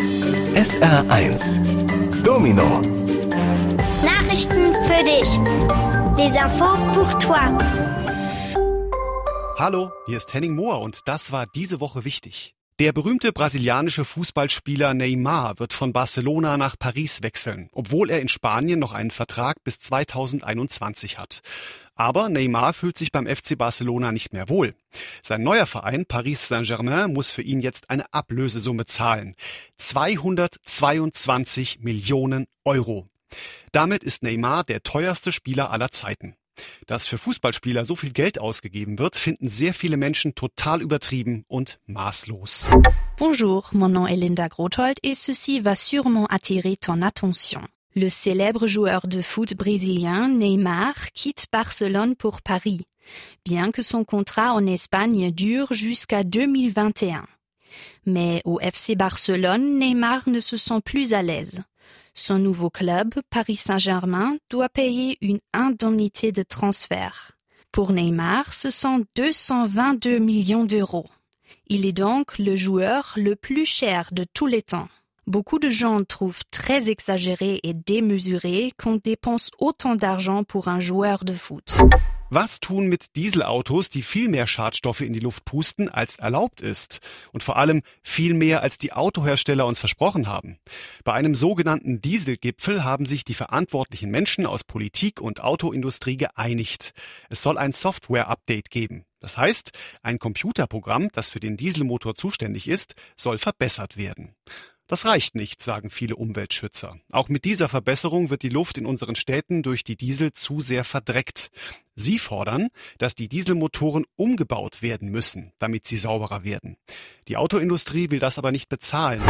SR1 Domino Nachrichten für dich. Les infos pour toi. Hallo, hier ist Henning Mohr und das war diese Woche wichtig. Der berühmte brasilianische Fußballspieler Neymar wird von Barcelona nach Paris wechseln, obwohl er in Spanien noch einen Vertrag bis 2021 hat. Aber Neymar fühlt sich beim FC Barcelona nicht mehr wohl. Sein neuer Verein Paris Saint-Germain muss für ihn jetzt eine Ablösesumme zahlen. 222 Millionen Euro. Damit ist Neymar der teuerste Spieler aller Zeiten. Dass für Fußballspieler so viel Geld ausgegeben wird, finden sehr viele Menschen total übertrieben und maßlos. Bonjour, mon nom est Linda Grothold et ceci va sûrement attirer ton attention. Le célèbre joueur de foot brésilien Neymar quitte Barcelone pour Paris, bien que son contrat en Espagne dure jusqu'à 2021. Mais au FC Barcelone, Neymar ne se sent plus à l'aise. Son nouveau club, Paris Saint-Germain, doit payer une indemnité de transfert. Pour Neymar, ce sont 222 millions d'euros. Il est donc le joueur le plus cher de tous les temps. Beaucoup de gens trouvent très exagéré et démesuré qu'on dépense autant d'argent pour un joueur de foot. Was tun mit Dieselautos, die viel mehr Schadstoffe in die Luft pusten, als erlaubt ist? Und vor allem viel mehr, als die Autohersteller uns versprochen haben. Bei einem sogenannten Dieselgipfel haben sich die verantwortlichen Menschen aus Politik und Autoindustrie geeinigt. Es soll ein Software-Update geben. Das heißt, ein Computerprogramm, das für den Dieselmotor zuständig ist, soll verbessert werden. Das reicht nicht, sagen viele Umweltschützer. Auch mit dieser Verbesserung wird die Luft in unseren Städten durch die Diesel zu sehr verdreckt. Sie fordern, dass die Dieselmotoren umgebaut werden müssen, damit sie sauberer werden. Die Autoindustrie will das aber nicht bezahlen.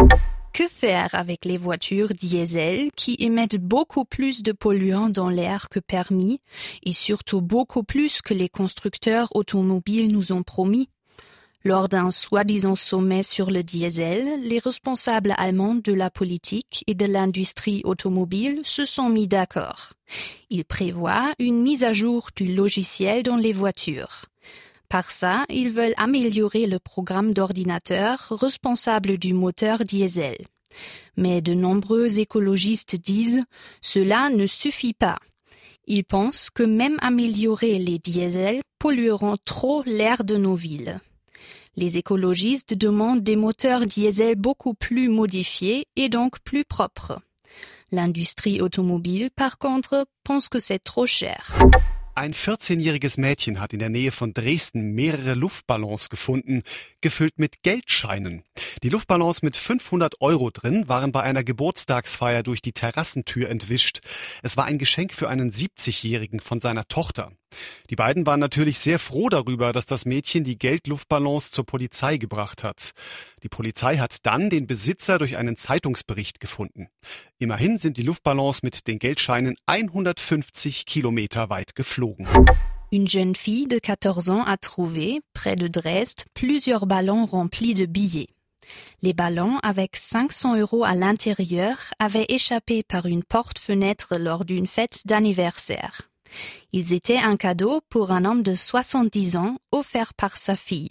Que faire avec les voitures diesel qui émettent beaucoup plus de polluants dans l'air que permis et surtout beaucoup plus que les constructeurs automobiles nous ont promis? Lors d'un soi-disant sommet sur le diesel, les responsables allemands de la politique et de l'industrie automobile se sont mis d'accord. Ils prévoient une mise à jour du logiciel dans les voitures. Par ça, ils veulent améliorer le programme d'ordinateur responsable du moteur diesel. Mais de nombreux écologistes disent cela ne suffit pas. Ils pensent que même améliorer les diesels pollueront trop l'air de nos villes. Les écologistes demandent des moteurs diesel beaucoup plus modifiés et donc plus propres. L'industrie automobile, par contre, pense que c'est trop cher. Ein 14-jähriges Mädchen hat in der Nähe von Dresden mehrere Luftballons gefunden, gefüllt mit Geldscheinen. Die Luftballons mit 500 Euro drin waren bei einer Geburtstagsfeier durch die Terrassentür entwischt. Es war ein Geschenk für einen 70-jährigen von seiner Tochter. Die beiden waren natürlich sehr froh darüber, dass das Mädchen die Geldluftballons zur Polizei gebracht hat. Die Polizei hat dann den Besitzer durch einen Zeitungsbericht gefunden. Immerhin sind die Luftballons mit den Geldscheinen 150 Kilometer weit geflogen. Une jeune fille de 14 ans a trouvé, près de Dresde, plusieurs ballons remplis de billets. Les ballons avec 500 euros à l'intérieur avaient échappé par une porte-fenêtre lors d'une fête d'anniversaire. Ils étaient un cadeau pour un homme de 70 ans offert par sa fille.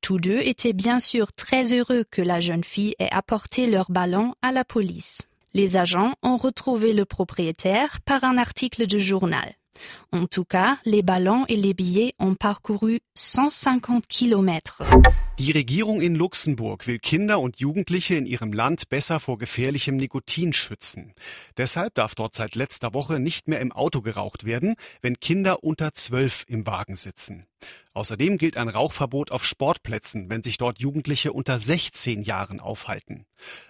Tous deux étaient bien sûr très heureux que la jeune fille ait apporté leurs ballons à la police. Les agents ont retrouvé le propriétaire par un article de journal. En tout cas, les ballons et les billets ont parcouru 150 Kilomètres. Die Regierung in Luxemburg will Kinder und Jugendliche in ihrem Land besser vor gefährlichem Nikotin schützen. Deshalb darf dort seit letzter Woche nicht mehr im Auto geraucht werden, wenn Kinder unter zwölf im Wagen sitzen. Außerdem gilt ein Rauchverbot auf Sportplätzen, wenn sich dort Jugendliche unter 16 Jahren aufhalten.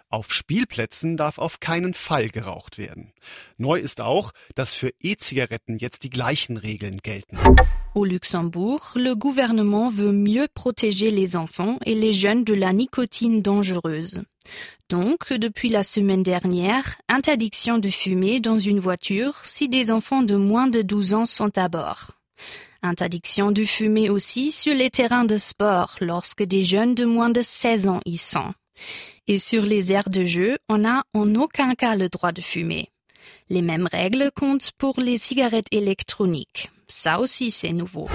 Auf Spielplätzen darf auf keinen Fall geraucht werden. Neu ist auch, dass für E-Zigaretten jetzt die gleichen Regeln gelten. Au Luxembourg, le gouvernement veut mieux protéger les enfants et les jeunes de la nicotine dangereuse. Donc, depuis la semaine dernière, interdiction de fumer dans une voiture si des enfants de moins de 12 ans sont à bord. Interdiction de fumer aussi sur les terrains de sport lorsque des jeunes de moins de 16 ans y sont. Et sur les aires de jeu, on n'a en aucun cas le droit de fumer. Les mêmes règles comptent pour les cigarettes électroniques. Ça aussi, c'est nouveau.